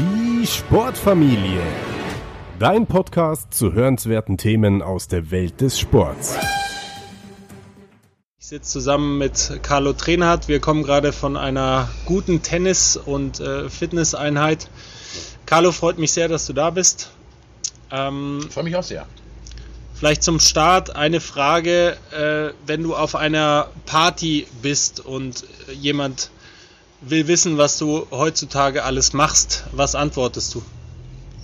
Die Sportfamilie. Dein Podcast zu hörenswerten Themen aus der Welt des Sports. Ich sitze zusammen mit Carlo Trenhardt. Wir kommen gerade von einer guten Tennis- und äh, Fitnesseinheit. Carlo, freut mich sehr, dass du da bist. Ähm, freue mich auch sehr. Vielleicht zum Start eine Frage, äh, wenn du auf einer Party bist und jemand will wissen, was du heutzutage alles machst. Was antwortest du?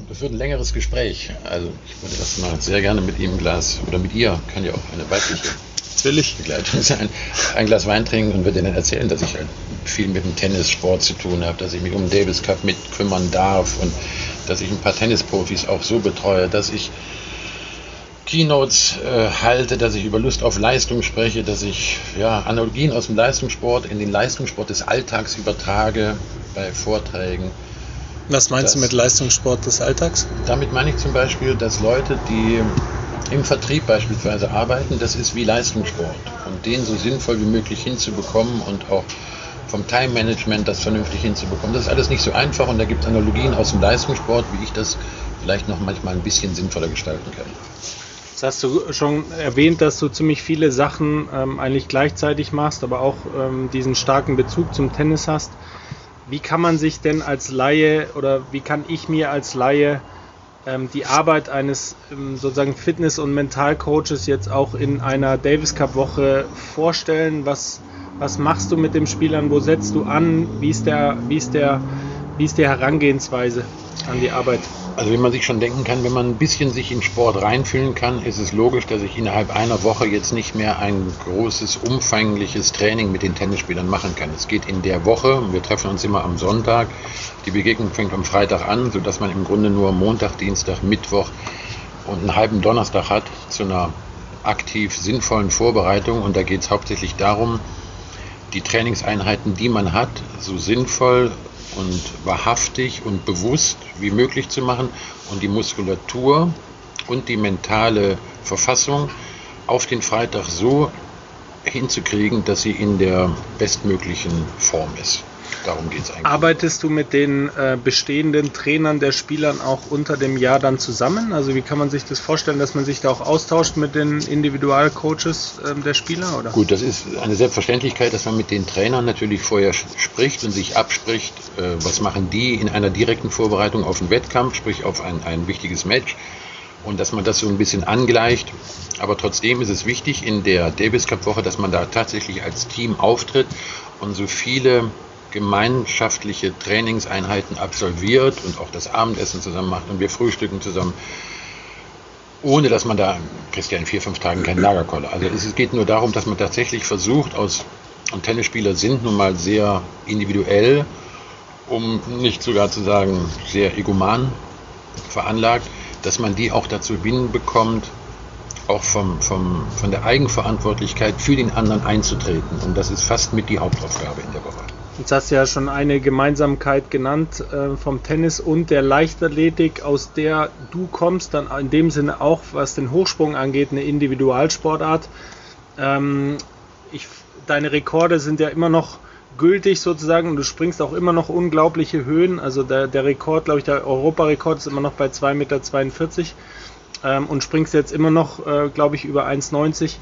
Das wird ein längeres Gespräch. Also ich würde das mal sehr gerne mit ihm ein Glas oder mit ihr, kann ja auch eine weibliche Natürlich. Begleitung sein, ein Glas Wein trinken und würde ihnen erzählen, dass ich halt viel mit dem Tennissport zu tun habe, dass ich mich um den Davis Cup mitkümmern darf und dass ich ein paar Tennisprofis auch so betreue, dass ich Keynotes äh, halte, dass ich über Lust auf Leistung spreche, dass ich ja, Analogien aus dem Leistungssport in den Leistungssport des Alltags übertrage bei Vorträgen. Was meinst das, du mit Leistungssport des Alltags? Damit meine ich zum Beispiel, dass Leute, die im Vertrieb beispielsweise arbeiten, das ist wie Leistungssport. Und den so sinnvoll wie möglich hinzubekommen und auch vom Time Management das vernünftig hinzubekommen. Das ist alles nicht so einfach und da gibt es Analogien aus dem Leistungssport, wie ich das vielleicht noch manchmal ein bisschen sinnvoller gestalten kann. Jetzt hast du schon erwähnt, dass du ziemlich viele Sachen ähm, eigentlich gleichzeitig machst, aber auch ähm, diesen starken Bezug zum Tennis hast. Wie kann man sich denn als Laie oder wie kann ich mir als Laie ähm, die Arbeit eines ähm, sozusagen Fitness- und Mentalcoaches jetzt auch in einer Davis Cup Woche vorstellen? Was, was machst du mit den Spielern? Wo setzt du an? Wie ist der, wie ist der, wie ist die Herangehensweise an die Arbeit? Also wie man sich schon denken kann, wenn man ein bisschen sich in Sport reinfühlen kann, ist es logisch, dass ich innerhalb einer Woche jetzt nicht mehr ein großes, umfängliches Training mit den Tennisspielern machen kann. Es geht in der Woche, wir treffen uns immer am Sonntag, die Begegnung fängt am Freitag an, sodass man im Grunde nur Montag, Dienstag, Mittwoch und einen halben Donnerstag hat zu einer aktiv sinnvollen Vorbereitung. Und da geht es hauptsächlich darum, die Trainingseinheiten, die man hat, so sinnvoll und wahrhaftig und bewusst wie möglich zu machen und die Muskulatur und die mentale Verfassung auf den Freitag so hinzukriegen, dass sie in der bestmöglichen Form ist. Darum geht es eigentlich. Arbeitest du mit den äh, bestehenden Trainern der Spielern auch unter dem Jahr dann zusammen? Also wie kann man sich das vorstellen, dass man sich da auch austauscht mit den Individualcoaches äh, der Spieler? Oder? Gut, das ist eine Selbstverständlichkeit, dass man mit den Trainern natürlich vorher spricht und sich abspricht, äh, was machen die in einer direkten Vorbereitung auf einen Wettkampf, sprich auf ein, ein wichtiges Match und dass man das so ein bisschen angleicht. Aber trotzdem ist es wichtig in der Davis Cup Woche, dass man da tatsächlich als Team auftritt und so viele gemeinschaftliche Trainingseinheiten absolviert und auch das Abendessen zusammen macht und wir frühstücken zusammen, ohne dass man da, ja in vier, fünf Tagen keinen Lagerkoller. Also es geht nur darum, dass man tatsächlich versucht, aus, und Tennisspieler sind nun mal sehr individuell, um nicht sogar zu sagen sehr egoman veranlagt, dass man die auch dazu hinbekommt, auch vom, vom, von der Eigenverantwortlichkeit für den anderen einzutreten. Und das ist fast mit die Hauptaufgabe in der Woche. Jetzt hast du ja schon eine Gemeinsamkeit genannt äh, vom Tennis und der Leichtathletik, aus der du kommst, dann in dem Sinne auch, was den Hochsprung angeht, eine Individualsportart. Ähm, ich, deine Rekorde sind ja immer noch gültig sozusagen und du springst auch immer noch unglaubliche Höhen. Also der, der Rekord, glaube ich, der Europarekord ist immer noch bei 2,42 Meter ähm, und springst jetzt immer noch, äh, glaube ich, über 1,90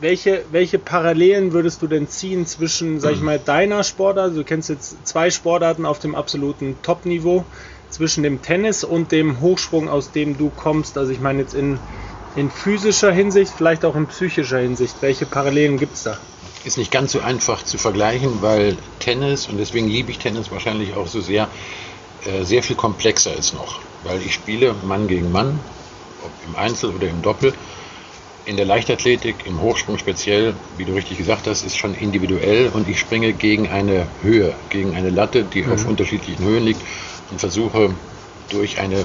welche, welche Parallelen würdest du denn ziehen zwischen, sag ich mal, deiner Sportart, also du kennst jetzt zwei Sportarten auf dem absoluten Top-Niveau, zwischen dem Tennis und dem Hochsprung, aus dem du kommst? Also ich meine jetzt in, in physischer Hinsicht, vielleicht auch in psychischer Hinsicht. Welche Parallelen gibt es da? Ist nicht ganz so einfach zu vergleichen, weil Tennis, und deswegen liebe ich Tennis wahrscheinlich auch so sehr, äh, sehr viel komplexer ist noch. Weil ich spiele Mann gegen Mann, ob im Einzel oder im Doppel in der Leichtathletik, im Hochsprung speziell, wie du richtig gesagt hast, ist schon individuell und ich springe gegen eine Höhe, gegen eine Latte, die mhm. auf unterschiedlichen Höhen liegt und versuche durch eine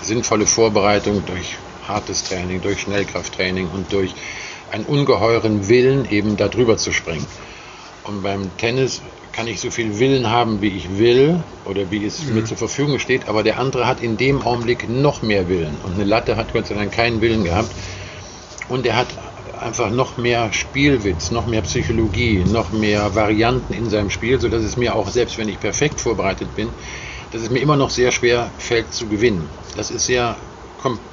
sinnvolle Vorbereitung, durch hartes Training, durch Schnellkrafttraining und durch einen ungeheuren Willen eben darüber zu springen. Und beim Tennis kann ich so viel Willen haben, wie ich will oder wie es mhm. mir zur Verfügung steht, aber der andere hat in dem Augenblick noch mehr Willen. Und eine Latte hat Gott sei Dank keinen Willen gehabt und er hat einfach noch mehr Spielwitz, noch mehr Psychologie, noch mehr Varianten in seinem Spiel, sodass es mir auch, selbst wenn ich perfekt vorbereitet bin, dass es mir immer noch sehr schwer fällt zu gewinnen. Das ist sehr,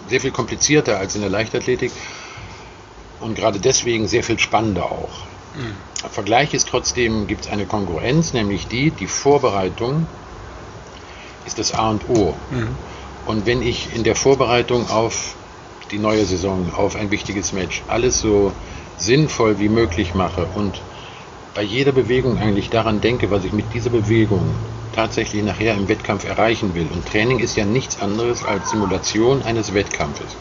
sehr viel komplizierter als in der Leichtathletik und gerade deswegen sehr viel spannender auch. Mhm. Vergleich ist trotzdem, gibt es eine Kongruenz, nämlich die, die Vorbereitung ist das A und O. Mhm. Und wenn ich in der Vorbereitung auf die neue Saison, auf ein wichtiges Match, alles so sinnvoll wie möglich mache und bei jeder Bewegung eigentlich daran denke, was ich mit dieser Bewegung tatsächlich nachher im Wettkampf erreichen will. Und Training ist ja nichts anderes als Simulation eines Wettkampfes.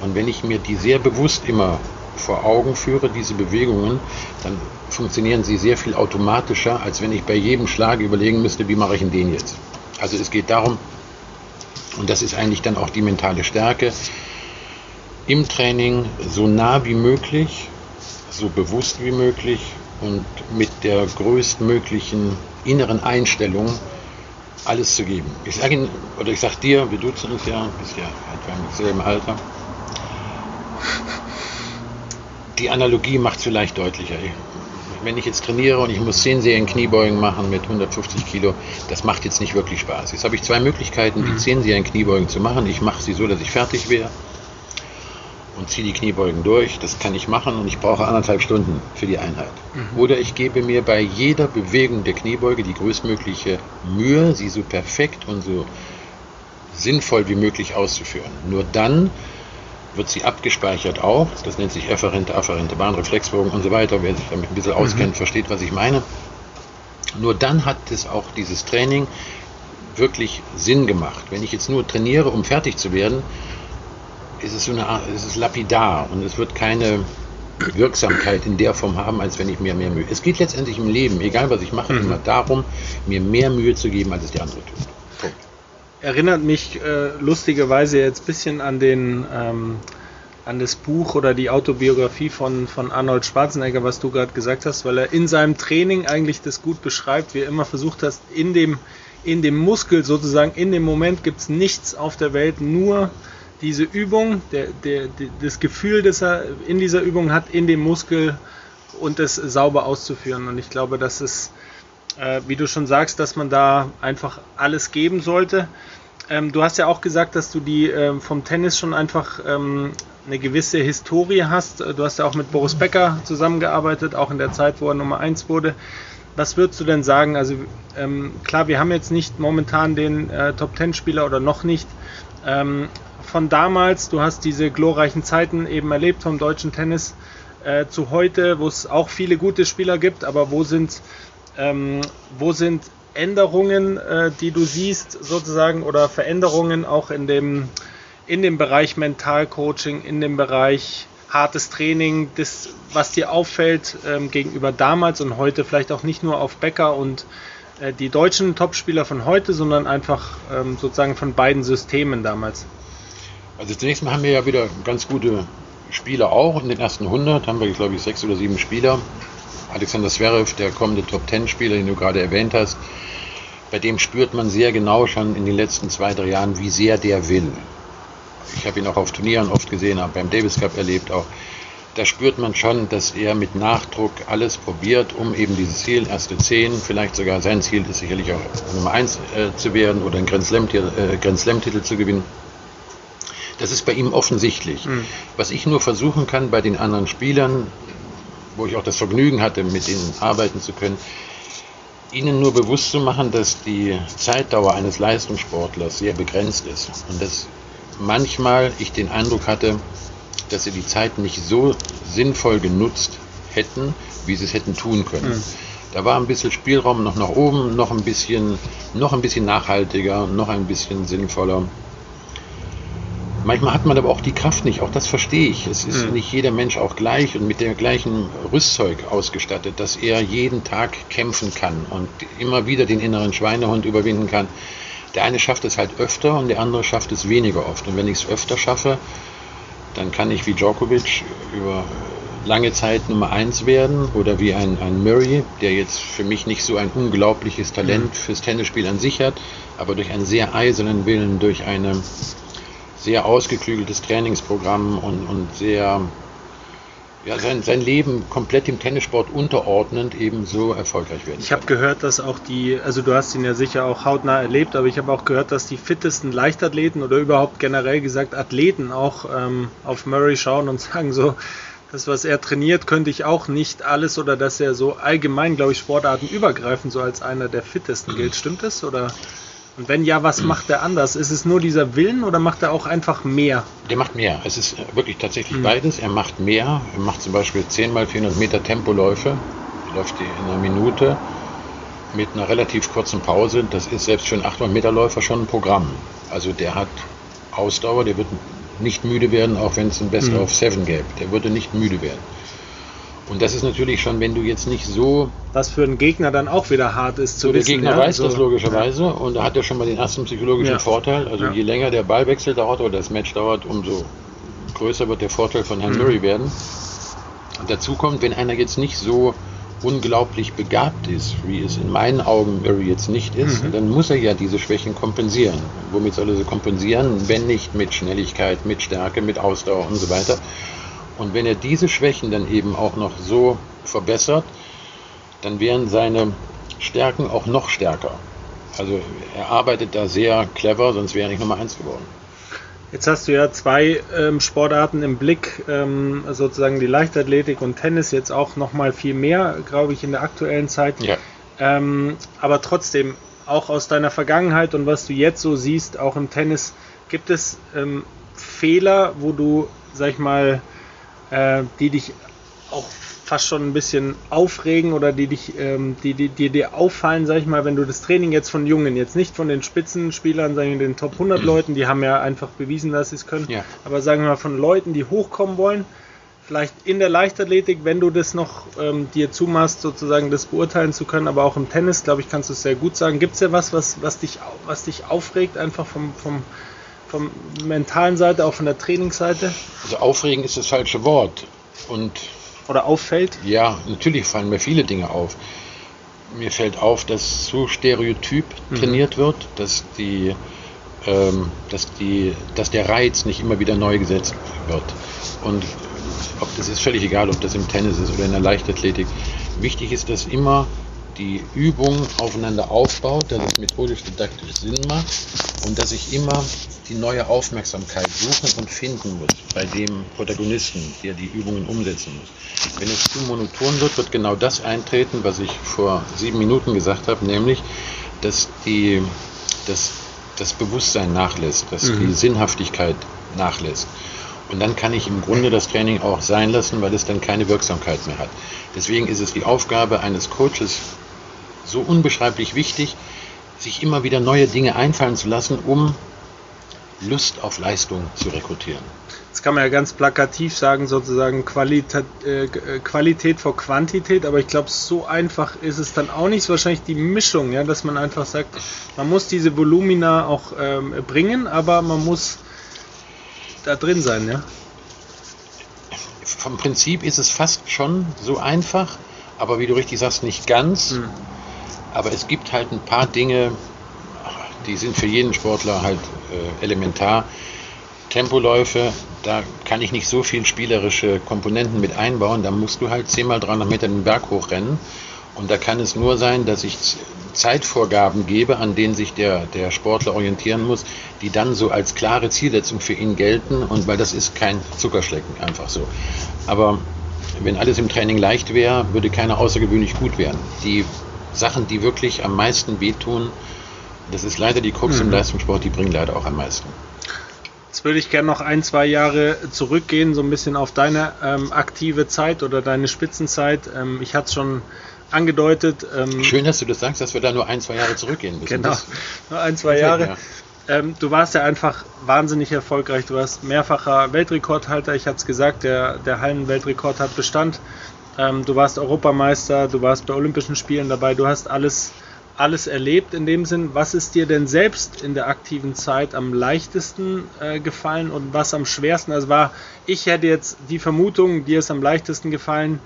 Und wenn ich mir die sehr bewusst immer vor Augen führe, diese Bewegungen, dann funktionieren sie sehr viel automatischer, als wenn ich bei jedem Schlag überlegen müsste, wie mache ich denn den jetzt. Also es geht darum, und das ist eigentlich dann auch die mentale Stärke, im Training so nah wie möglich, so bewusst wie möglich und mit der größtmöglichen inneren Einstellung alles zu geben. Ich sage Ihnen, oder ich sage dir, wir duzen uns ja, bist ja etwa im selben Alter. Die Analogie macht es vielleicht deutlicher. Wenn ich jetzt trainiere und ich muss 10 Serien Kniebeugen machen mit 150 Kilo, das macht jetzt nicht wirklich Spaß. Jetzt habe ich zwei Möglichkeiten, die 10 mhm. Serien Kniebeugen zu machen. Ich mache sie so, dass ich fertig wäre und ziehe die Kniebeugen durch. Das kann ich machen und ich brauche anderthalb Stunden für die Einheit. Mhm. Oder ich gebe mir bei jeder Bewegung der Kniebeuge die größtmögliche Mühe, sie so perfekt und so sinnvoll wie möglich auszuführen. Nur dann wird sie abgespeichert auch. Das nennt sich efferente, afferente Bahnreflexbogen und so weiter. Wer sich damit ein bisschen mhm. auskennt, versteht, was ich meine. Nur dann hat es auch dieses Training wirklich Sinn gemacht. Wenn ich jetzt nur trainiere, um fertig zu werden, ist es so eine Art, ist es lapidar und es wird keine Wirksamkeit in der Form haben, als wenn ich mir mehr Mühe. Es geht letztendlich im Leben, egal was ich mache, mhm. immer darum, mir mehr Mühe zu geben, als es der andere tut. Erinnert mich äh, lustigerweise jetzt ein bisschen an den ähm, an das Buch oder die Autobiografie von, von Arnold Schwarzenegger, was du gerade gesagt hast, weil er in seinem Training eigentlich das gut beschreibt, wie er immer versucht hat, in dem, in dem Muskel sozusagen, in dem Moment gibt es nichts auf der Welt, nur diese Übung, der, der, das Gefühl, das er in dieser Übung hat, in dem Muskel und es sauber auszuführen. Und ich glaube, dass es, äh, wie du schon sagst, dass man da einfach alles geben sollte. Ähm, du hast ja auch gesagt, dass du die äh, vom Tennis schon einfach ähm, eine gewisse Historie hast. Du hast ja auch mit Boris Becker zusammengearbeitet, auch in der Zeit, wo er Nummer 1 wurde. Was würdest du denn sagen? Also ähm, klar, wir haben jetzt nicht momentan den äh, Top 10 Spieler oder noch nicht. Ähm, von damals, du hast diese glorreichen Zeiten eben erlebt vom deutschen Tennis äh, zu heute, wo es auch viele gute Spieler gibt, aber wo sind, ähm, wo sind Änderungen, äh, die du siehst sozusagen oder Veränderungen auch in dem, in dem Bereich Mentalcoaching, in dem Bereich hartes Training, das, was dir auffällt ähm, gegenüber damals und heute, vielleicht auch nicht nur auf Becker und äh, die deutschen Topspieler von heute, sondern einfach ähm, sozusagen von beiden Systemen damals? Also zunächst mal haben wir ja wieder ganz gute Spieler auch. In den ersten 100 haben wir, glaube ich, sechs oder sieben Spieler. Alexander Zverev, der kommende Top-10-Spieler, den du gerade erwähnt hast, bei dem spürt man sehr genau schon in den letzten zwei, drei Jahren, wie sehr der will. Ich habe ihn auch auf Turnieren oft gesehen, habe beim Davis Cup erlebt auch. Da spürt man schon, dass er mit Nachdruck alles probiert, um eben dieses Ziel, erste zehn, vielleicht sogar sein Ziel ist sicherlich auch Nummer eins äh, zu werden oder einen Grand äh, Slam-Titel äh, zu gewinnen. Das ist bei ihm offensichtlich. Mhm. Was ich nur versuchen kann bei den anderen Spielern, wo ich auch das Vergnügen hatte, mit ihnen arbeiten zu können, ihnen nur bewusst zu machen, dass die Zeitdauer eines Leistungssportlers sehr begrenzt ist. Und dass manchmal ich den Eindruck hatte, dass sie die Zeit nicht so sinnvoll genutzt hätten, wie sie es hätten tun können. Mhm. Da war ein bisschen Spielraum noch nach oben, noch ein bisschen, noch ein bisschen nachhaltiger, noch ein bisschen sinnvoller. Manchmal hat man aber auch die Kraft nicht, auch das verstehe ich. Es ist mhm. nicht jeder Mensch auch gleich und mit dem gleichen Rüstzeug ausgestattet, dass er jeden Tag kämpfen kann und immer wieder den inneren Schweinehund überwinden kann. Der eine schafft es halt öfter und der andere schafft es weniger oft. Und wenn ich es öfter schaffe, dann kann ich wie Djokovic über lange Zeit Nummer 1 werden oder wie ein, ein Murray, der jetzt für mich nicht so ein unglaubliches Talent mhm. fürs Tennisspiel an sich hat, aber durch einen sehr eisernen Willen, durch eine sehr ausgeklügeltes Trainingsprogramm und, und sehr ja, sein, sein Leben komplett dem Tennissport unterordnend eben so erfolgreich werden Ich habe gehört, dass auch die, also du hast ihn ja sicher auch hautnah erlebt, aber ich habe auch gehört, dass die fittesten Leichtathleten oder überhaupt generell gesagt Athleten auch ähm, auf Murray schauen und sagen so, das, was er trainiert, könnte ich auch nicht alles oder dass er so allgemein, glaube ich, Sportarten übergreifend so als einer der fittesten gilt. Stimmt das? Oder? Und wenn ja, was macht er anders? Ist es nur dieser Willen oder macht er auch einfach mehr? Der macht mehr. Es ist wirklich tatsächlich mhm. beides. Er macht mehr. Er macht zum Beispiel 10 mal 400 Meter Tempoläufe. Läuft die in einer Minute mit einer relativ kurzen Pause. Das ist selbst für einen 800 Meter Läufer schon ein Programm. Also der hat Ausdauer, der wird nicht müde werden, auch wenn es ein Best mhm. of Seven gäbe. Der würde nicht müde werden. Und das ist natürlich schon, wenn du jetzt nicht so. Was für einen Gegner dann auch wieder hart ist zu so wissen. Der Gegner ja? weiß so. das logischerweise ja. und da hat er schon mal den ersten psychologischen ja. Vorteil. Also je länger der Ballwechsel dauert oder das Match dauert, umso größer wird der Vorteil von Herrn mhm. Murray werden. Und dazu kommt, wenn einer jetzt nicht so unglaublich begabt ist, wie es in meinen Augen Murray jetzt nicht ist, mhm. dann muss er ja diese Schwächen kompensieren. Womit soll er sie kompensieren? Wenn nicht mit Schnelligkeit, mit Stärke, mit Ausdauer und so weiter. Und wenn er diese Schwächen dann eben auch noch so verbessert, dann wären seine Stärken auch noch stärker. Also er arbeitet da sehr clever, sonst wäre er nicht Nummer eins geworden. Jetzt hast du ja zwei ähm, Sportarten im Blick, ähm, sozusagen die Leichtathletik und Tennis, jetzt auch noch mal viel mehr, glaube ich, in der aktuellen Zeit. Ja. Ähm, aber trotzdem, auch aus deiner Vergangenheit und was du jetzt so siehst, auch im Tennis, gibt es ähm, Fehler, wo du, sag ich mal, äh, die dich auch fast schon ein bisschen aufregen oder die dich, ähm, die, die, die dir auffallen, sag ich mal, wenn du das Training jetzt von Jungen, jetzt nicht von den Spitzenspielern, sagen wir den Top 100 mhm. Leuten, die haben ja einfach bewiesen, dass sie es können, ja. aber sagen wir mal von Leuten, die hochkommen wollen, vielleicht in der Leichtathletik, wenn du das noch ähm, dir zumachst, sozusagen das beurteilen zu können, aber auch im Tennis, glaube ich, kannst du es sehr gut sagen. Gibt es ja was, was, was, dich, was dich aufregt, einfach vom, vom, vom mentalen Seite, auch von der Trainingsseite? Also aufregen ist das falsche Wort. Und Oder auffällt? Ja, natürlich fallen mir viele Dinge auf. Mir fällt auf, dass zu stereotyp mhm. trainiert wird, dass die, ähm, dass die, dass der Reiz nicht immer wieder neu gesetzt wird. Und ob das ist völlig egal, ob das im Tennis ist oder in der Leichtathletik. Wichtig ist, dass immer die Übung aufeinander aufbaut, dass es methodisch didaktisch Sinn macht und dass ich immer die neue Aufmerksamkeit suchen und finden muss bei dem Protagonisten, der die Übungen umsetzen muss. Wenn es zu monoton wird, wird genau das eintreten, was ich vor sieben Minuten gesagt habe, nämlich, dass die, dass das Bewusstsein nachlässt, dass mhm. die Sinnhaftigkeit nachlässt. Und dann kann ich im Grunde das Training auch sein lassen, weil es dann keine Wirksamkeit mehr hat. Deswegen ist es die Aufgabe eines Coaches so unbeschreiblich wichtig, sich immer wieder neue Dinge einfallen zu lassen, um Lust auf Leistung zu rekrutieren. Das kann man ja ganz plakativ sagen, sozusagen Qualität, äh, Qualität vor Quantität, aber ich glaube, so einfach ist es dann auch nicht. wahrscheinlich die Mischung, ja, dass man einfach sagt, man muss diese Volumina auch ähm, bringen, aber man muss da drin sein, ja. Vom Prinzip ist es fast schon so einfach, aber wie du richtig sagst, nicht ganz. Hm. Aber es gibt halt ein paar Dinge, die sind für jeden Sportler halt äh, elementar. Tempoläufe, da kann ich nicht so viel spielerische Komponenten mit einbauen. Da musst du halt 10 mal 300 Meter den Berg hochrennen. Und da kann es nur sein, dass ich Zeitvorgaben gebe, an denen sich der, der Sportler orientieren muss, die dann so als klare Zielsetzung für ihn gelten. Und weil das ist kein Zuckerschlecken, einfach so. Aber wenn alles im Training leicht wäre, würde keiner außergewöhnlich gut werden. Die Sachen, die wirklich am meisten wehtun, das ist leider die Krux mhm. im Leistungssport, die bringen leider auch am meisten. Jetzt würde ich gerne noch ein, zwei Jahre zurückgehen, so ein bisschen auf deine ähm, aktive Zeit oder deine Spitzenzeit. Ähm, ich hatte es schon angedeutet. Ähm, Schön, dass du das sagst, dass wir da nur ein, zwei Jahre zurückgehen müssen. Genau, nur ein, zwei Jahre. Ja. Ähm, du warst ja einfach wahnsinnig erfolgreich. Du warst mehrfacher Weltrekordhalter. Ich hatte es gesagt, der, der Hallenweltrekord hat Bestand. Ähm, du warst Europameister, du warst bei Olympischen Spielen dabei. Du hast alles alles erlebt in dem Sinn. Was ist dir denn selbst in der aktiven Zeit am leichtesten äh, gefallen und was am schwersten? Also war, ich hätte jetzt die Vermutung, dir ist am leichtesten gefallen,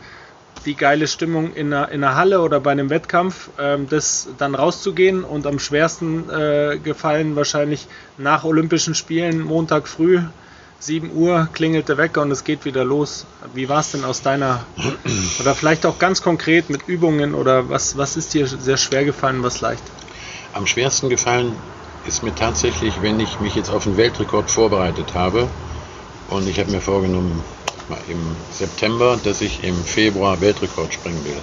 die geile Stimmung in einer, in einer Halle oder bei einem Wettkampf, ähm, das dann rauszugehen und am schwersten äh, gefallen wahrscheinlich nach Olympischen Spielen, Montag früh, 7 Uhr klingelt der Wecker und es geht wieder los. Wie war es denn aus deiner, oder vielleicht auch ganz konkret mit Übungen oder was, was ist dir sehr schwer gefallen, was leicht? Am schwersten gefallen ist mir tatsächlich, wenn ich mich jetzt auf den Weltrekord vorbereitet habe und ich habe mir vorgenommen, im September, dass ich im Februar Weltrekord springen will.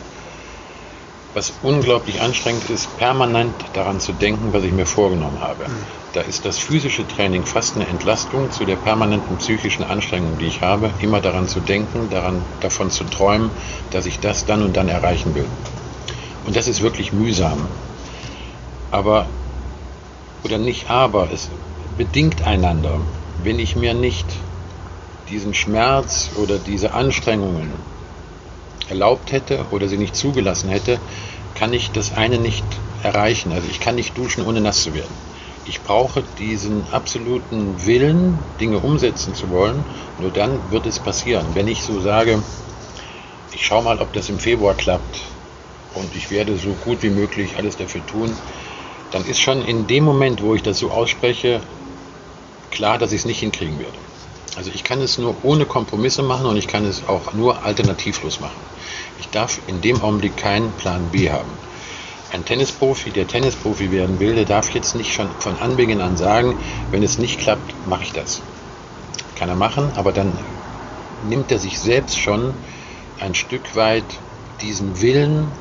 Was unglaublich anstrengend ist, permanent daran zu denken, was ich mir vorgenommen habe. Mhm. Da ist das physische Training fast eine Entlastung zu der permanenten psychischen Anstrengung, die ich habe, immer daran zu denken, daran, davon zu träumen, dass ich das dann und dann erreichen will. Und das ist wirklich mühsam. Aber, oder nicht aber, es bedingt einander. Wenn ich mir nicht diesen Schmerz oder diese Anstrengungen erlaubt hätte oder sie nicht zugelassen hätte, kann ich das eine nicht erreichen. Also ich kann nicht duschen, ohne nass zu werden. Ich brauche diesen absoluten Willen, Dinge umsetzen zu wollen. Nur dann wird es passieren. Wenn ich so sage, ich schaue mal, ob das im Februar klappt und ich werde so gut wie möglich alles dafür tun, dann ist schon in dem Moment, wo ich das so ausspreche, klar, dass ich es nicht hinkriegen werde. Also ich kann es nur ohne Kompromisse machen und ich kann es auch nur alternativlos machen. Ich darf in dem Augenblick keinen Plan B haben. Ein Tennisprofi, der Tennisprofi werden will, der darf jetzt nicht schon von Anbeginn an sagen, wenn es nicht klappt, mache ich das. Kann er machen, aber dann nimmt er sich selbst schon ein Stück weit diesen Willen,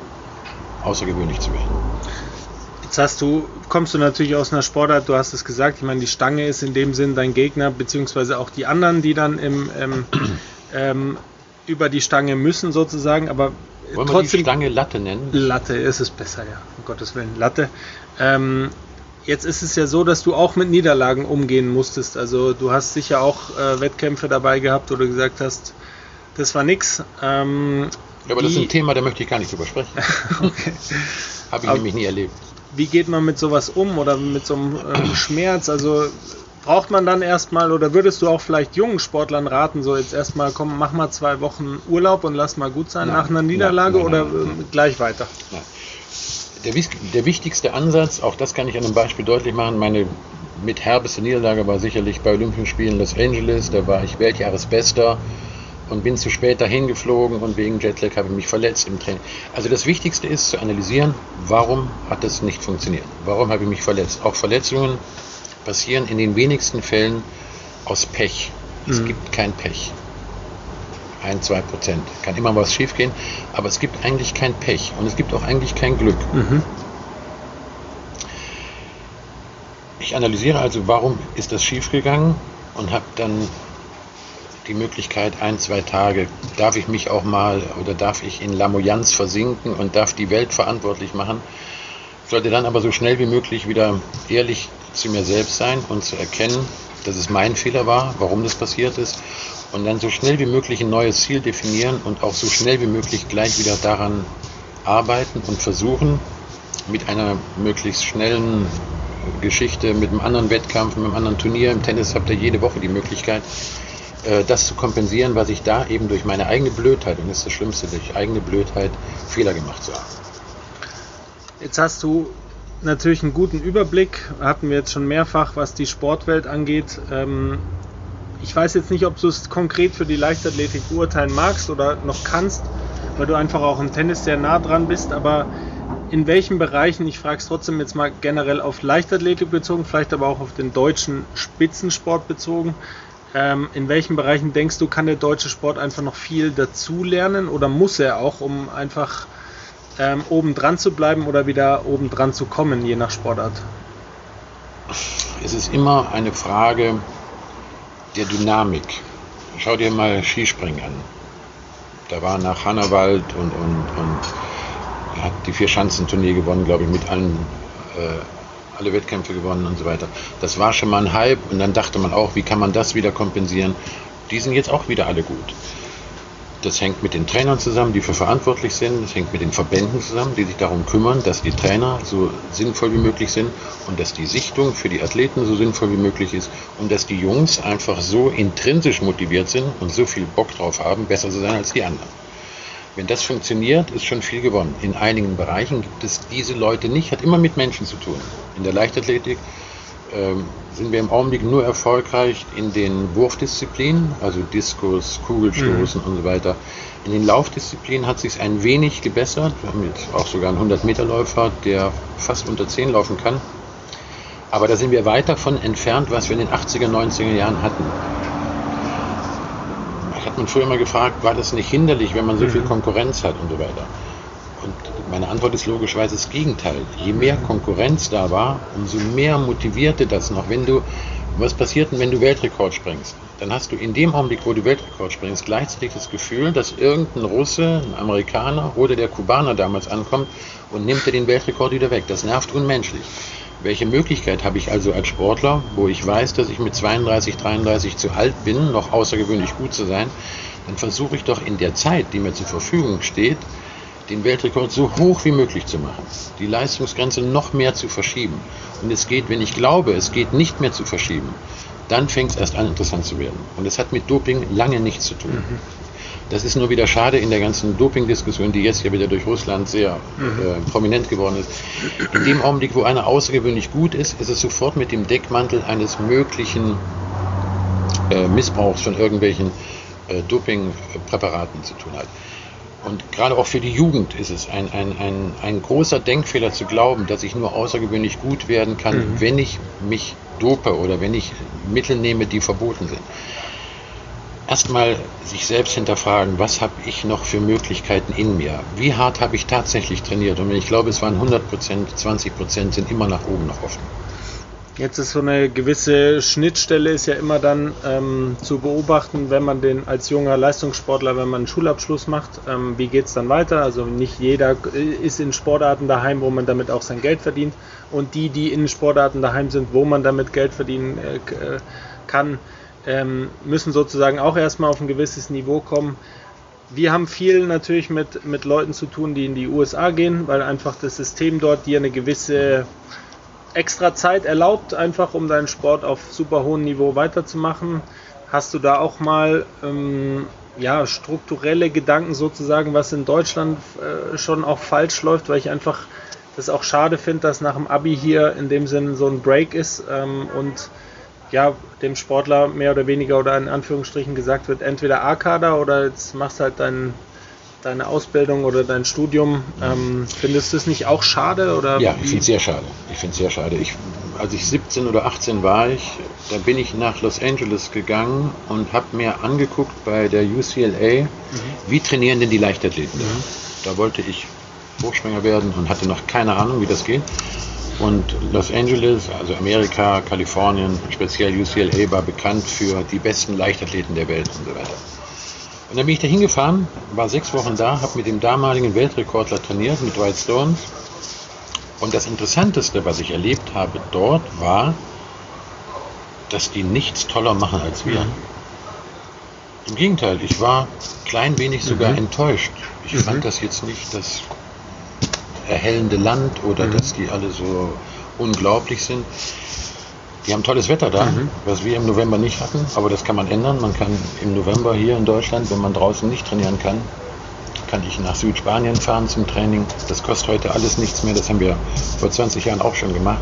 außergewöhnlich zu werden. Jetzt hast du, kommst du natürlich aus einer Sportart, du hast es gesagt, ich meine, die Stange ist in dem Sinn dein Gegner, beziehungsweise auch die anderen, die dann im, ähm, ähm, über die Stange müssen sozusagen, aber Wollen trotzdem. Wir die Stange Latte nennen? Latte ist es besser, ja, um Gottes Willen, Latte. Ähm, jetzt ist es ja so, dass du auch mit Niederlagen umgehen musstest. Also du hast sicher auch äh, Wettkämpfe dabei gehabt, wo du gesagt hast, das war nix. Ähm, ja, aber das ist ein Thema, da möchte ich gar nicht drüber sprechen. okay. Habe ich aber, nämlich nie erlebt wie geht man mit sowas um oder mit so einem ähm, Schmerz? Also braucht man dann erstmal oder würdest du auch vielleicht jungen Sportlern raten, so jetzt erstmal komm, mach mal zwei Wochen Urlaub und lass mal gut sein nein, nach einer Niederlage nein, nein, oder äh, gleich weiter? Der, der, wichtigste Ansatz, auch das kann ich an einem Beispiel deutlich machen, meine mit herbeste Niederlage war sicherlich bei Olympischen Spielen Los Angeles, da war ich Weltjahresbester und bin zu spät dahin geflogen und wegen Jetlag habe ich mich verletzt im Training. Also das Wichtigste ist zu analysieren, warum hat das nicht funktioniert? Warum habe ich mich verletzt? Auch Verletzungen passieren in den wenigsten Fällen aus Pech. Es mhm. gibt kein Pech. Ein, zwei Prozent. Kann immer was schiefgehen, aber es gibt eigentlich kein Pech und es gibt auch eigentlich kein Glück. Mhm. Ich analysiere also, warum ist das schiefgegangen und habe dann die Möglichkeit, ein, zwei Tage, darf ich mich auch mal oder darf ich in Lamoyanz versinken und darf die Welt verantwortlich machen, sollte dann aber so schnell wie möglich wieder ehrlich zu mir selbst sein und zu erkennen, dass es mein Fehler war, warum das passiert ist und dann so schnell wie möglich ein neues Ziel definieren und auch so schnell wie möglich gleich wieder daran arbeiten und versuchen, mit einer möglichst schnellen Geschichte, mit einem anderen Wettkampf, mit einem anderen Turnier. Im Tennis habt ihr jede Woche die Möglichkeit, äh, das zu kompensieren, was ich da eben durch meine eigene Blödheit, und das ist das Schlimmste, durch eigene Blödheit Fehler gemacht habe. Jetzt hast du natürlich einen guten Überblick, hatten wir jetzt schon mehrfach, was die Sportwelt angeht. Ähm, ich weiß jetzt nicht, ob du es konkret für die Leichtathletik beurteilen magst oder noch kannst, weil du einfach auch im Tennis sehr nah dran bist, aber in welchen Bereichen, ich frage es trotzdem jetzt mal generell auf Leichtathletik bezogen, vielleicht aber auch auf den deutschen Spitzensport bezogen, ähm, in welchen Bereichen denkst du, kann der deutsche Sport einfach noch viel dazu lernen oder muss er auch, um einfach ähm, oben dran zu bleiben oder wieder oben dran zu kommen, je nach Sportart? Es ist immer eine Frage der Dynamik. Schau dir mal Skispringen an. Da war nach Hannawald und, und, und hat die Vier-Schanzentournee gewonnen, glaube ich, mit allen äh, alle Wettkämpfe gewonnen und so weiter. Das war schon mal ein Hype und dann dachte man auch, wie kann man das wieder kompensieren? Die sind jetzt auch wieder alle gut. Das hängt mit den Trainern zusammen, die für verantwortlich sind. Das hängt mit den Verbänden zusammen, die sich darum kümmern, dass die Trainer so sinnvoll wie möglich sind und dass die Sichtung für die Athleten so sinnvoll wie möglich ist und dass die Jungs einfach so intrinsisch motiviert sind und so viel Bock drauf haben, besser zu sein als die anderen. Wenn das funktioniert, ist schon viel gewonnen. In einigen Bereichen gibt es diese Leute nicht, hat immer mit Menschen zu tun. In der Leichtathletik ähm, sind wir im Augenblick nur erfolgreich in den Wurfdisziplinen, also Diskus, Kugelstoßen mhm. und so weiter. In den Laufdisziplinen hat sich ein wenig gebessert. Wir haben jetzt auch sogar einen 100-Meter-Läufer, der fast unter 10 laufen kann. Aber da sind wir weit davon entfernt, was wir in den 80er, 90er Jahren hatten. Ich hat man früher mal gefragt, war das nicht hinderlich, wenn man so viel mhm. Konkurrenz hat und so weiter. Und meine Antwort ist logischerweise das Gegenteil. Je mehr Konkurrenz da war, umso mehr motivierte das noch. Wenn du, was passiert denn, wenn du Weltrekord springst? Dann hast du in dem Augenblick, wo du Weltrekord springst, gleichzeitig das Gefühl, dass irgendein Russe, ein Amerikaner oder der Kubaner damals ankommt und nimmt dir den Weltrekord wieder weg. Das nervt unmenschlich. Welche Möglichkeit habe ich also als Sportler, wo ich weiß, dass ich mit 32, 33 zu alt bin, noch außergewöhnlich gut zu sein, dann versuche ich doch in der Zeit, die mir zur Verfügung steht, den Weltrekord so hoch wie möglich zu machen, die Leistungsgrenze noch mehr zu verschieben. Und es geht, wenn ich glaube, es geht nicht mehr zu verschieben, dann fängt es erst an interessant zu werden. Und es hat mit Doping lange nichts zu tun. Mhm. Das ist nur wieder schade in der ganzen Doping-Diskussion, die jetzt ja wieder durch Russland sehr mhm. äh, prominent geworden ist. In dem Augenblick, wo einer außergewöhnlich gut ist, ist es sofort mit dem Deckmantel eines möglichen äh, Missbrauchs von irgendwelchen äh, Dopingpräparaten zu tun hat. Und gerade auch für die Jugend ist es ein, ein, ein, ein großer Denkfehler zu glauben, dass ich nur außergewöhnlich gut werden kann, mhm. wenn ich mich dope oder wenn ich Mittel nehme, die verboten sind. Erstmal sich selbst hinterfragen, was habe ich noch für Möglichkeiten in mir? Wie hart habe ich tatsächlich trainiert? Und ich glaube, es waren 100 Prozent, 20 Prozent sind immer nach oben noch offen. Jetzt ist so eine gewisse Schnittstelle ist ja immer dann ähm, zu beobachten, wenn man den als junger Leistungssportler, wenn man einen Schulabschluss macht, ähm, wie geht es dann weiter? Also nicht jeder ist in Sportarten daheim, wo man damit auch sein Geld verdient. Und die, die in Sportarten daheim sind, wo man damit Geld verdienen äh, äh kann, ähm, müssen sozusagen auch erstmal auf ein gewisses Niveau kommen. Wir haben viel natürlich mit, mit Leuten zu tun, die in die USA gehen, weil einfach das System dort dir eine gewisse extra Zeit erlaubt, einfach um deinen Sport auf super hohem Niveau weiterzumachen? Hast du da auch mal ähm, ja, strukturelle Gedanken sozusagen, was in Deutschland äh, schon auch falsch läuft, weil ich einfach das auch schade finde, dass nach dem Abi hier in dem Sinn so ein Break ist ähm, und ja, dem Sportler mehr oder weniger oder in Anführungsstrichen gesagt wird, entweder A-Kader oder jetzt machst halt deinen deine Ausbildung oder dein Studium. Ähm, findest du es nicht auch schade? Oder ja, ich finde es sehr schade. Ich finde sehr schade. Ich, als ich 17 oder 18 war, ich, da bin ich nach Los Angeles gegangen und habe mir angeguckt bei der UCLA, mhm. wie trainieren denn die Leichtathleten da. Mhm. Da wollte ich Hochspringer werden und hatte noch keine Ahnung, wie das geht. Und Los Angeles, also Amerika, Kalifornien, speziell UCLA, war bekannt für die besten Leichtathleten der Welt und so weiter. Und dann bin ich da hingefahren, war sechs Wochen da, habe mit dem damaligen Weltrekordler trainiert, mit Dwight Stones. Und das Interessanteste, was ich erlebt habe dort, war, dass die nichts toller machen als wir. Mhm. Im Gegenteil, ich war klein wenig sogar mhm. enttäuscht. Ich mhm. fand das jetzt nicht das erhellende Land oder mhm. dass die alle so unglaublich sind. Die haben tolles Wetter da, mhm. was wir im November nicht hatten, aber das kann man ändern. Man kann im November hier in Deutschland, wenn man draußen nicht trainieren kann, kann ich nach Südspanien fahren zum Training. Das kostet heute alles nichts mehr, das haben wir vor 20 Jahren auch schon gemacht.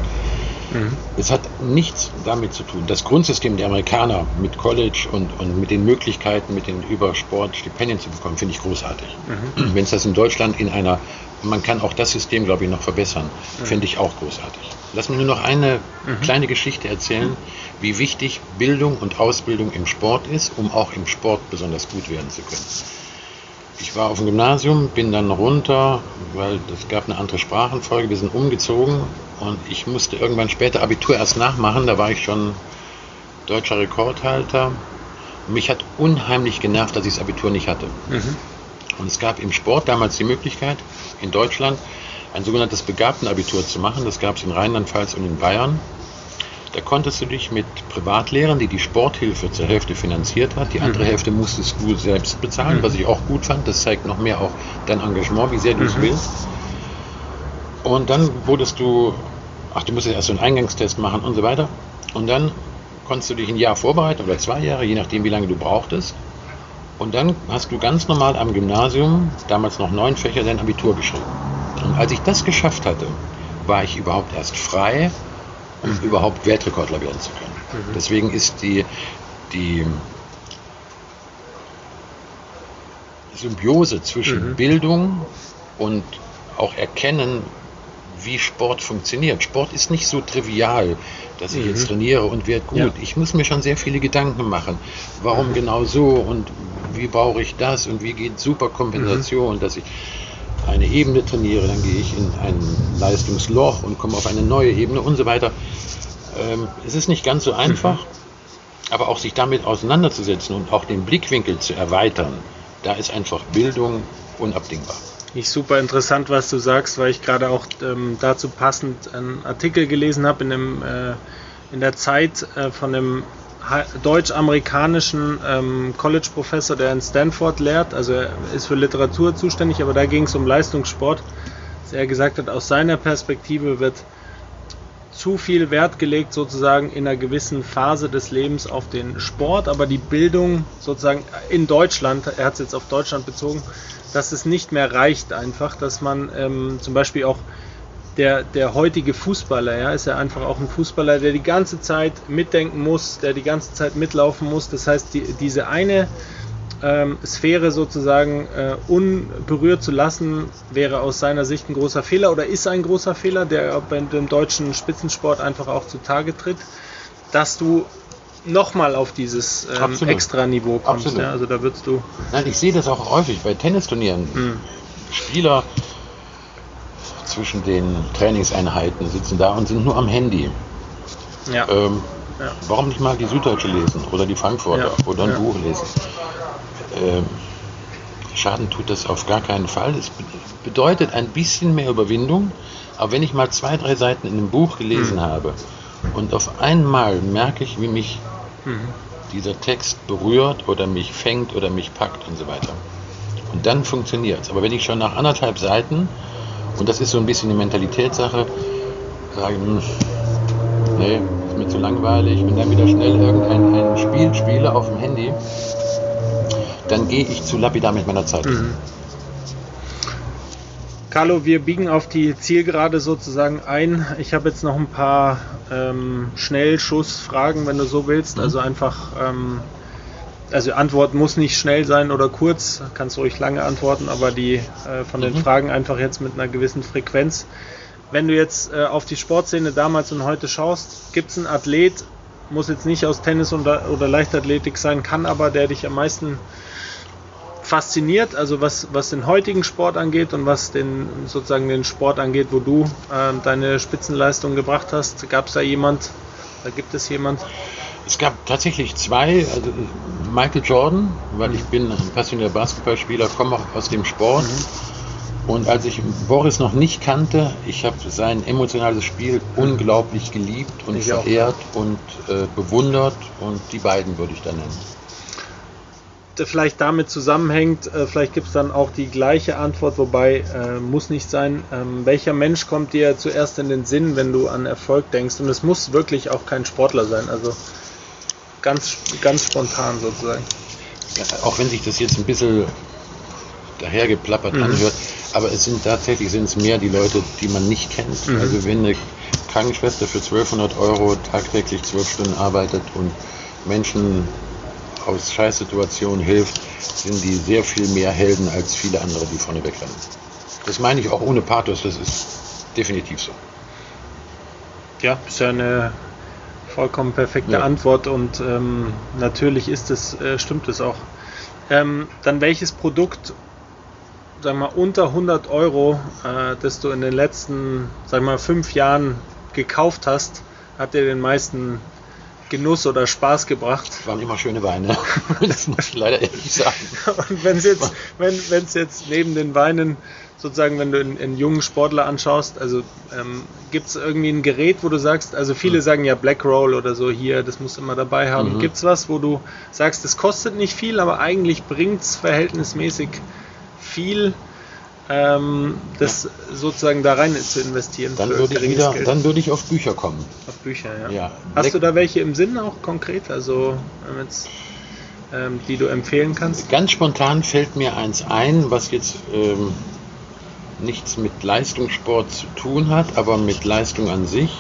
Mhm. Es hat nichts damit zu tun. Das Grundsystem der Amerikaner mit College und, und mit den Möglichkeiten, mit den Übersport Stipendien zu bekommen, finde ich großartig. Mhm. Wenn es das in Deutschland in einer, man kann auch das System, glaube ich, noch verbessern, mhm. finde ich auch großartig. Lass mich nur noch eine mhm. kleine Geschichte erzählen, wie wichtig Bildung und Ausbildung im Sport ist, um auch im Sport besonders gut werden zu können. Ich war auf dem Gymnasium, bin dann runter, weil es gab eine andere Sprachenfolge, wir sind umgezogen und ich musste irgendwann später Abitur erst nachmachen, da war ich schon deutscher Rekordhalter. Mich hat unheimlich genervt, dass ich das Abitur nicht hatte. Mhm. Und es gab im Sport damals die Möglichkeit, in Deutschland ein sogenanntes Begabtenabitur zu machen. Das gab es in Rheinland-Pfalz und in Bayern. Da konntest du dich mit Privatlehrern, die die Sporthilfe zur Hälfte finanziert hat, die andere mhm. Hälfte musstest du selbst bezahlen, mhm. was ich auch gut fand. Das zeigt noch mehr auch dein Engagement, wie sehr du es mhm. willst. Und dann wurdest du, ach, du musstest erst so einen Eingangstest machen und so weiter. Und dann konntest du dich ein Jahr vorbereiten oder zwei Jahre, je nachdem, wie lange du brauchtest. Und dann hast du ganz normal am Gymnasium, damals noch neun Fächer, dein Abitur geschrieben. Und als ich das geschafft hatte, war ich überhaupt erst frei, um überhaupt Weltrekordler werden zu können. Mhm. Deswegen ist die, die Symbiose zwischen mhm. Bildung und auch Erkennen, wie Sport funktioniert. Sport ist nicht so trivial, dass ich mhm. jetzt trainiere und werde gut. Ja. Ich muss mir schon sehr viele Gedanken machen. Warum mhm. genau so und wie brauche ich das und wie geht Superkompensation, mhm. dass ich eine Ebene trainiere, dann gehe ich in ein Leistungsloch und komme auf eine neue Ebene und so weiter. Ähm, es ist nicht ganz so einfach, mhm. aber auch sich damit auseinanderzusetzen und auch den Blickwinkel zu erweitern, da ist einfach Bildung unabdingbar. Nicht super interessant, was du sagst, weil ich gerade auch ähm, dazu passend einen Artikel gelesen habe in, äh, in der Zeit äh, von einem deutsch-amerikanischen ähm, College-Professor, der in Stanford lehrt. Also er ist für Literatur zuständig, aber da ging es um Leistungssport. Dass er gesagt hat, aus seiner Perspektive wird zu viel Wert gelegt sozusagen in einer gewissen Phase des Lebens auf den Sport, aber die Bildung sozusagen in Deutschland, er hat es jetzt auf Deutschland bezogen, dass es nicht mehr reicht einfach, dass man ähm, zum Beispiel auch der, der heutige Fußballer, ja, ist ja einfach auch ein Fußballer, der die ganze Zeit mitdenken muss, der die ganze Zeit mitlaufen muss. Das heißt, die, diese eine ähm, Sphäre sozusagen äh, unberührt zu lassen, wäre aus seiner Sicht ein großer Fehler oder ist ein großer Fehler, der bei dem deutschen Spitzensport einfach auch zutage tritt, dass du nochmal auf dieses ähm, extra Niveau kommst. Ja, also da würdest du. Nein, ich sehe das auch häufig bei Tennisturnieren. Mhm. Spieler zwischen den Trainingseinheiten sitzen da und sind nur am Handy. Ja. Ähm, ja. Warum nicht mal die Süddeutsche lesen oder die Frankfurter ja. oder ein Buch lesen? Ähm, Schaden tut das auf gar keinen Fall. Es bedeutet ein bisschen mehr Überwindung, aber wenn ich mal zwei, drei Seiten in einem Buch gelesen mhm. habe und auf einmal merke ich, wie mich mhm. dieser Text berührt oder mich fängt oder mich packt und so weiter. Und dann funktioniert es. Aber wenn ich schon nach anderthalb Seiten und das ist so ein bisschen eine Mentalitätssache. Sagen, hm, nee, ist mir zu langweilig. Und dann wieder schnell irgendein ein Spiel spiele auf dem Handy, dann gehe ich zu lapidar mit meiner Zeit. Mhm. Carlo, wir biegen auf die Zielgerade sozusagen ein. Ich habe jetzt noch ein paar ähm, Schnellschussfragen, wenn du so willst. Mhm. Also einfach ähm, also Antwort muss nicht schnell sein oder kurz, kannst ruhig lange antworten, aber die äh, von den mhm. Fragen einfach jetzt mit einer gewissen Frequenz. Wenn du jetzt äh, auf die Sportszene damals und heute schaust, gibt es einen Athlet, muss jetzt nicht aus Tennis oder, oder Leichtathletik sein, kann aber, der dich am meisten fasziniert, also was, was den heutigen Sport angeht und was den sozusagen den Sport angeht, wo du äh, deine Spitzenleistung gebracht hast. Gab es da jemand, da gibt es jemand? Es gab tatsächlich zwei, also Michael Jordan, weil ich bin ein passionierter Basketballspieler, komme auch aus dem Sport. Mhm. Und als ich Boris noch nicht kannte, ich habe sein emotionales Spiel unglaublich geliebt und ich verehrt auch. und äh, bewundert und die beiden würde ich da nennen vielleicht damit zusammenhängt, äh, vielleicht gibt es dann auch die gleiche Antwort, wobei äh, muss nicht sein. Ähm, welcher Mensch kommt dir zuerst in den Sinn, wenn du an Erfolg denkst? Und es muss wirklich auch kein Sportler sein. Also ganz, ganz spontan sozusagen. Ja, auch wenn sich das jetzt ein bisschen dahergeplappert mhm. anhört, aber es sind tatsächlich sind es mehr die Leute, die man nicht kennt. Mhm. Also wenn eine Krankenschwester für 1200 Euro tagtäglich zwölf Stunden arbeitet und Menschen aus Scheißsituationen hilft, sind die sehr viel mehr Helden als viele andere, die vorne wegrennen. Das meine ich auch ohne Pathos, das ist definitiv so. Ja, ist ja eine vollkommen perfekte ja. Antwort und ähm, natürlich ist es, äh, stimmt es auch. Ähm, dann welches Produkt, sagen wir mal, unter 100 Euro, äh, das du in den letzten, sagen wir mal, fünf Jahren gekauft hast, hat dir den meisten Genuss oder Spaß gebracht? Das waren immer schöne Weine, das muss ich leider ehrlich sagen. und wenn es jetzt, wenn es jetzt neben den Weinen sozusagen, wenn du einen, jungen Sportler anschaust, also ähm, gibt es irgendwie ein Gerät, wo du sagst, also viele mhm. sagen ja Black Roll oder so hier, das musst du immer dabei haben. Mhm. Gibt es was, wo du sagst, das kostet nicht viel, aber eigentlich bringt es verhältnismäßig viel, ähm, das ja. sozusagen da rein zu investieren? Dann würde, ich wieder, dann würde ich auf Bücher kommen. Auf Bücher, ja. ja. Hast Black du da welche im Sinn auch konkret, also jetzt, ähm, die du empfehlen kannst? Ganz spontan fällt mir eins ein, was jetzt ähm, nichts mit Leistungssport zu tun hat, aber mit Leistung an sich.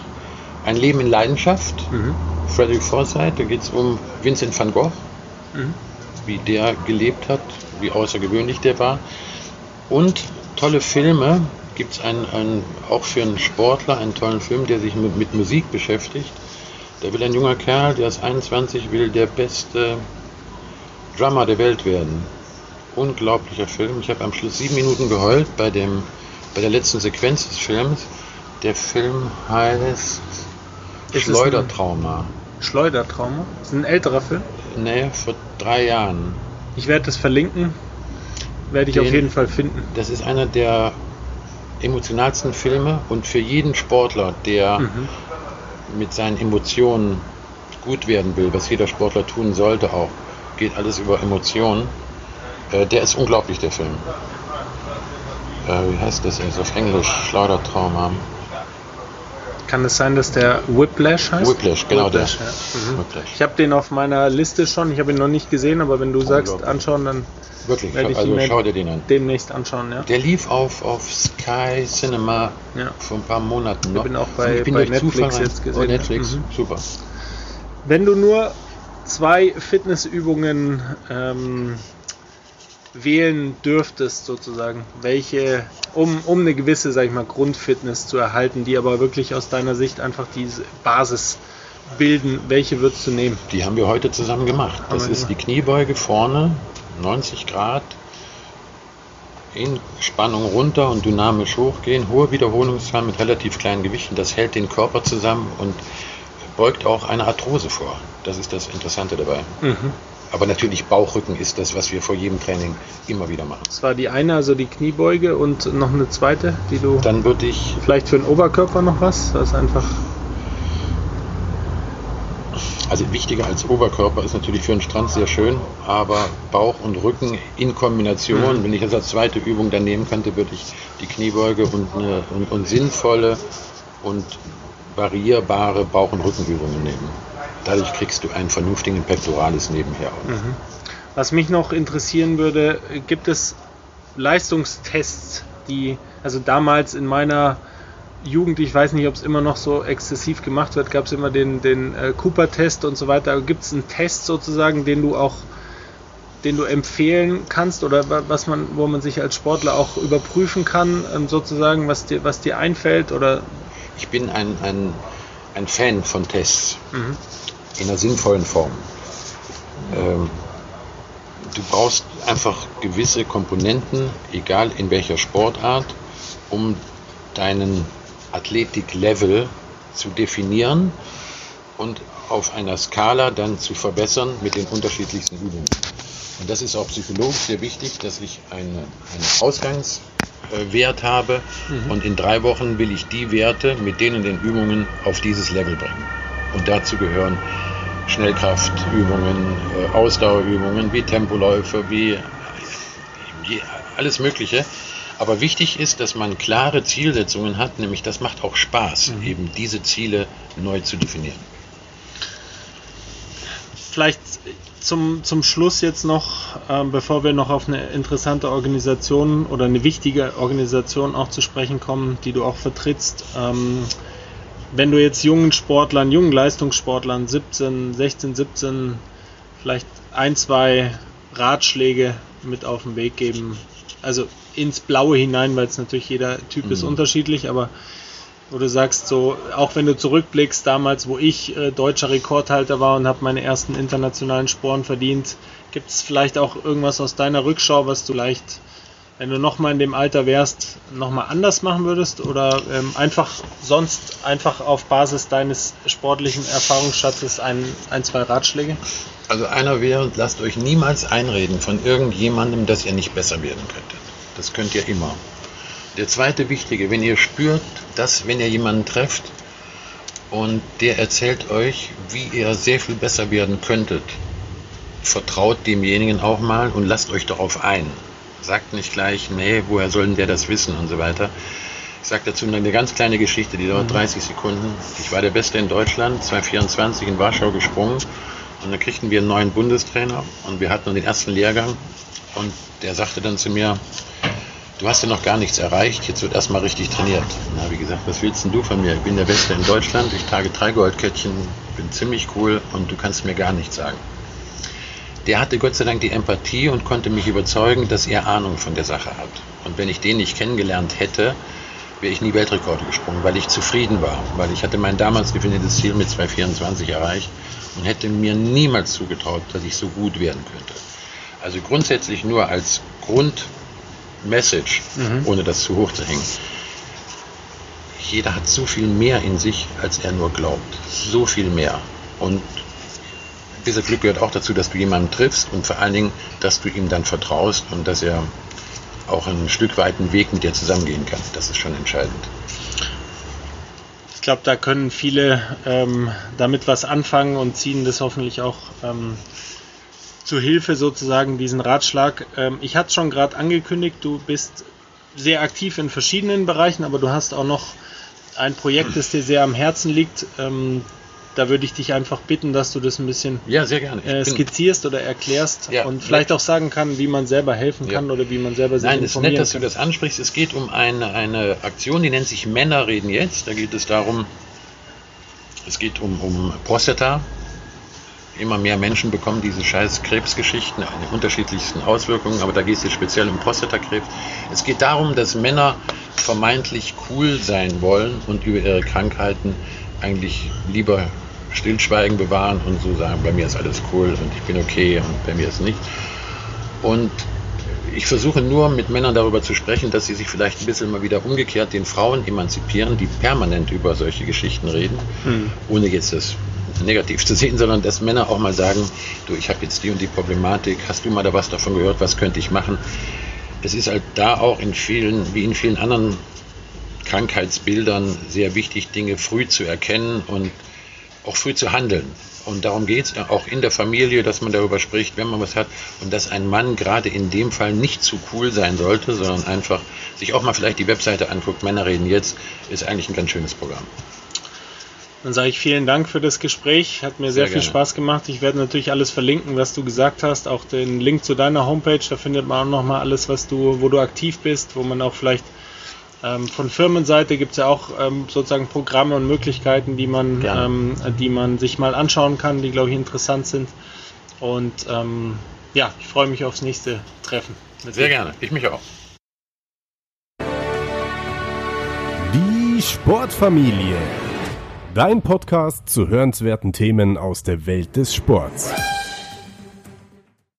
Ein Leben in Leidenschaft, mhm. Frederick Forsyth, da geht es um Vincent van Gogh, mhm. wie der gelebt hat, wie außergewöhnlich der war. Und tolle Filme, gibt es einen, einen, auch für einen Sportler einen tollen Film, der sich mit, mit Musik beschäftigt. Da will ein junger Kerl, der ist 21, will der beste Drummer der Welt werden. Unglaublicher Film. Ich habe am Schluss sieben Minuten geheult bei, dem, bei der letzten Sequenz des Films. Der Film heißt ist Schleudertrauma. Schleudertrauma? Ist ein älterer Film? Nee, vor drei Jahren. Ich werde das verlinken. Werde ich Den, auf jeden Fall finden. Das ist einer der emotionalsten Filme und für jeden Sportler, der mhm. mit seinen Emotionen gut werden will, was jeder Sportler tun sollte auch, geht alles über Emotionen. Äh, der ist unglaublich, der Film. Äh, wie heißt das jetzt auf Englisch? Schleudertrauma. Kann es sein, dass der Whiplash heißt? Whiplash, genau Whiplash, der. Ja. Mhm. Whiplash. Ich habe den auf meiner Liste schon. Ich habe ihn noch nicht gesehen, aber wenn du sagst anschauen, dann Wirklich, werde ich also ihn schau dir den an. demnächst anschauen. Ja. Der lief auf, auf Sky Cinema ja. vor ein paar Monaten noch. Ich bin auch bei, ich bin bei Netflix jetzt gesehen. Oh, Netflix, mhm. super. Wenn du nur zwei Fitnessübungen ähm, wählen dürftest, sozusagen, welche, um, um eine gewisse, sag ich mal, Grundfitness zu erhalten, die aber wirklich aus deiner Sicht einfach diese Basis bilden, welche würdest du nehmen? Die haben wir heute zusammen gemacht. Das ist die Kniebeuge vorne, 90 Grad, in Spannung runter und dynamisch hochgehen, hohe Wiederholungszahl mit relativ kleinen Gewichten, das hält den Körper zusammen und beugt auch eine Arthrose vor. Das ist das Interessante dabei. Mhm. Aber natürlich Bauchrücken ist das, was wir vor jedem Training immer wieder machen. Das war die eine, also die Kniebeuge und noch eine zweite, die du. Dann würde ich. Vielleicht für den Oberkörper noch was? Das ist einfach. Also wichtiger als Oberkörper ist natürlich für einen Strand sehr schön, aber Bauch und Rücken in Kombination, mhm. wenn ich das als zweite Übung dann nehmen könnte, würde ich die Kniebeuge und, eine, und, und sinnvolle und variierbare Bauch- und Rückenübungen nehmen. Dadurch kriegst du einen vernünftigen Pectoralis nebenher. Mhm. Was mich noch interessieren würde, gibt es Leistungstests, die, also damals in meiner Jugend, ich weiß nicht, ob es immer noch so exzessiv gemacht wird, gab es immer den, den äh, Cooper-Test und so weiter. Gibt es einen Test sozusagen, den du auch, den du empfehlen kannst oder was man, wo man sich als Sportler auch überprüfen kann, ähm, sozusagen, was dir, was dir einfällt oder ich bin ein, ein, ein Fan von Tests mhm. In einer sinnvollen Form. Ähm, du brauchst einfach gewisse Komponenten, egal in welcher Sportart, um deinen Athletik-Level zu definieren und auf einer Skala dann zu verbessern mit den unterschiedlichsten Übungen. Und das ist auch psychologisch sehr wichtig, dass ich eine, eine Ausgangs- Wert habe mhm. und in drei Wochen will ich die Werte mit denen den Übungen auf dieses Level bringen. Und dazu gehören Schnellkraftübungen, äh, Ausdauerübungen, wie Tempoläufe, wie alles Mögliche. Aber wichtig ist, dass man klare Zielsetzungen hat, nämlich das macht auch Spaß, mhm. eben diese Ziele neu zu definieren. Vielleicht zum, zum Schluss jetzt noch, ähm, bevor wir noch auf eine interessante Organisation oder eine wichtige Organisation auch zu sprechen kommen, die du auch vertrittst. Ähm, wenn du jetzt jungen Sportlern, jungen Leistungssportlern, 17, 16, 17, vielleicht ein, zwei Ratschläge mit auf den Weg geben, also ins Blaue hinein, weil es natürlich jeder Typ mhm. ist unterschiedlich, aber wo du sagst, so, auch wenn du zurückblickst, damals, wo ich äh, deutscher Rekordhalter war und habe meine ersten internationalen Sporen verdient, gibt es vielleicht auch irgendwas aus deiner Rückschau, was du vielleicht, wenn du nochmal in dem Alter wärst, nochmal anders machen würdest oder ähm, einfach sonst einfach auf Basis deines sportlichen Erfahrungsschatzes ein, ein, zwei Ratschläge? Also einer wäre, lasst euch niemals einreden von irgendjemandem, dass ihr nicht besser werden könntet. Das könnt ihr immer. Der zweite wichtige, wenn ihr spürt, dass wenn ihr jemanden trefft und der erzählt euch, wie ihr sehr viel besser werden könntet, vertraut demjenigen auch mal und lasst euch darauf ein. Sagt nicht gleich, nee, woher soll denn der das wissen und so weiter. Ich sage dazu eine ganz kleine Geschichte, die dauert 30 mhm. Sekunden. Ich war der Beste in Deutschland, 2024 in Warschau gesprungen und dann kriegten wir einen neuen Bundestrainer und wir hatten den ersten Lehrgang und der sagte dann zu mir, du hast ja noch gar nichts erreicht, jetzt wird erstmal richtig trainiert. Na, wie gesagt, was willst denn du von mir? Ich bin der Beste in Deutschland, ich trage drei Goldkettchen, bin ziemlich cool und du kannst mir gar nichts sagen. Der hatte Gott sei Dank die Empathie und konnte mich überzeugen, dass er Ahnung von der Sache hat. Und wenn ich den nicht kennengelernt hätte, wäre ich nie Weltrekorde gesprungen, weil ich zufrieden war, weil ich hatte mein damals definiertes Ziel mit 2,24 erreicht und hätte mir niemals zugetraut, dass ich so gut werden könnte. Also grundsätzlich nur als Grundmessage, mhm. ohne das zu hoch zu hängen. Jeder hat so viel mehr in sich, als er nur glaubt. So viel mehr. Und dieser Glück gehört auch dazu, dass du jemanden triffst und vor allen Dingen, dass du ihm dann vertraust und dass er auch ein Stück weit einen Weg mit dir zusammengehen kann. Das ist schon entscheidend. Ich glaube, da können viele ähm, damit was anfangen und ziehen das hoffentlich auch ähm, zu Hilfe sozusagen, diesen Ratschlag. Ähm, ich hatte es schon gerade angekündigt, du bist sehr aktiv in verschiedenen Bereichen, aber du hast auch noch ein Projekt, das dir sehr am Herzen liegt. Ähm, da würde ich dich einfach bitten, dass du das ein bisschen ja, sehr gerne. Äh, skizzierst oder erklärst ja, und vielleicht auch sagen kann, wie man selber helfen kann ja. oder wie man selber sich Nein, es ist nett, dass kann. du das ansprichst. Es geht um eine, eine Aktion, die nennt sich Männer reden jetzt. Da geht es darum, es geht um, um Prostata. Immer mehr Menschen bekommen diese scheiß Krebsgeschichten, die unterschiedlichsten Auswirkungen, aber da geht es jetzt speziell um Prostatakrebs. Es geht darum, dass Männer vermeintlich cool sein wollen und über ihre Krankheiten eigentlich lieber Stillschweigen bewahren und so sagen, bei mir ist alles cool und ich bin okay und bei mir ist nichts. Und ich versuche nur mit Männern darüber zu sprechen, dass sie sich vielleicht ein bisschen mal wieder umgekehrt den Frauen emanzipieren, die permanent über solche Geschichten reden, hm. ohne jetzt das negativ zu sehen, sondern dass Männer auch mal sagen, du, ich habe jetzt die und die Problematik, hast du mal da was davon gehört, was könnte ich machen? Es ist halt da auch in vielen, wie in vielen anderen Krankheitsbildern sehr wichtig, Dinge früh zu erkennen und auch früh zu handeln. Und darum geht es auch in der Familie, dass man darüber spricht, wenn man was hat. Und dass ein Mann gerade in dem Fall nicht zu cool sein sollte, sondern einfach sich auch mal vielleicht die Webseite anguckt. Männer reden jetzt, ist eigentlich ein ganz schönes Programm. Dann sage ich vielen Dank für das Gespräch. Hat mir sehr, sehr viel gerne. Spaß gemacht. Ich werde natürlich alles verlinken, was du gesagt hast. Auch den Link zu deiner Homepage. Da findet man auch nochmal alles, was du, wo du aktiv bist, wo man auch vielleicht ähm, von Firmenseite gibt es ja auch ähm, sozusagen Programme und Möglichkeiten, die man, ähm, die man sich mal anschauen kann, die, glaube ich, interessant sind. Und ähm, ja, ich freue mich aufs nächste Treffen. Sehr dir. gerne, ich mich auch. Die Sportfamilie. Dein Podcast zu hörenswerten Themen aus der Welt des Sports.